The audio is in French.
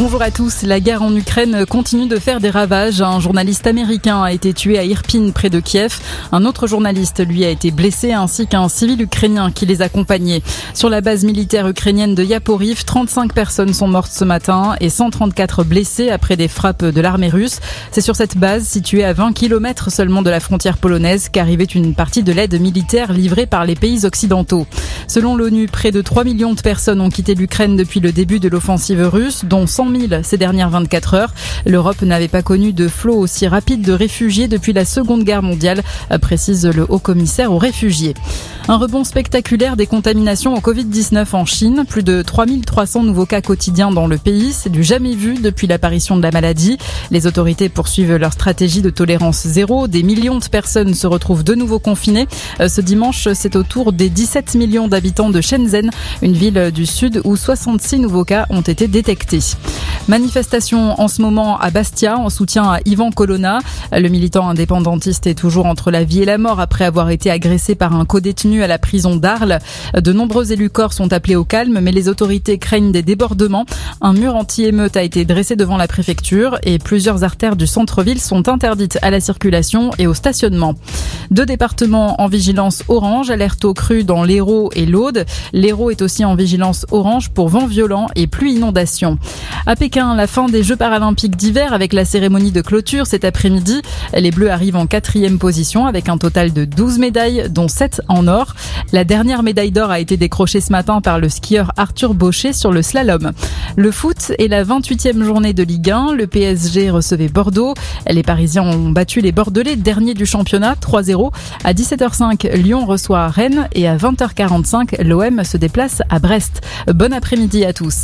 Bonjour à tous. La guerre en Ukraine continue de faire des ravages. Un journaliste américain a été tué à Irpin, près de Kiev. Un autre journaliste, lui, a été blessé, ainsi qu'un civil ukrainien qui les accompagnait. Sur la base militaire ukrainienne de Yaporiv, 35 personnes sont mortes ce matin et 134 blessées après des frappes de l'armée russe. C'est sur cette base, située à 20 km seulement de la frontière polonaise, qu'arrivait une partie de l'aide militaire livrée par les pays occidentaux. Selon l'ONU, près de 3 millions de personnes ont quitté l'Ukraine depuis le début de l'offensive russe, dont 100 000 ces dernières 24 heures. L'Europe n'avait pas connu de flot aussi rapide de réfugiés depuis la Seconde Guerre mondiale, précise le haut commissaire aux réfugiés. Un rebond spectaculaire des contaminations au Covid-19 en Chine. Plus de 3300 nouveaux cas quotidiens dans le pays. C'est du jamais vu depuis l'apparition de la maladie. Les autorités poursuivent leur stratégie de tolérance zéro. Des millions de personnes se retrouvent de nouveau confinées. Euh, ce dimanche, c'est au tour des 17 millions d'habitants de Shenzhen, une ville du sud où 66 nouveaux cas ont été détectés. Manifestation en ce moment à Bastia en soutien à Ivan Colonna. Le militant indépendantiste est toujours entre la vie et la mort après avoir été agressé par un co-détenu à la prison d'Arles. De nombreux élus corps sont appelés au calme, mais les autorités craignent des débordements. Un mur anti-émeute a été dressé devant la préfecture et plusieurs artères du centre-ville sont interdites à la circulation et au stationnement. Deux départements en vigilance orange, alerte au cru dans l'Hérault et l'Aude. L'Hérault est aussi en vigilance orange pour vent violent et pluie inondation. À Pékin, la fin des Jeux paralympiques d'hiver avec la cérémonie de clôture cet après-midi. Les Bleus arrivent en quatrième position avec un total de 12 médailles, dont 7 en or. La dernière médaille d'or a été décrochée ce matin par le skieur Arthur Baucher sur le slalom. Le foot est la 28e journée de Ligue 1. Le PSG recevait Bordeaux. Les Parisiens ont battu les Bordelais, dernier du championnat, 3-0. À 17h05, Lyon reçoit Rennes et à 20h45, l'OM se déplace à Brest. Bon après-midi à tous.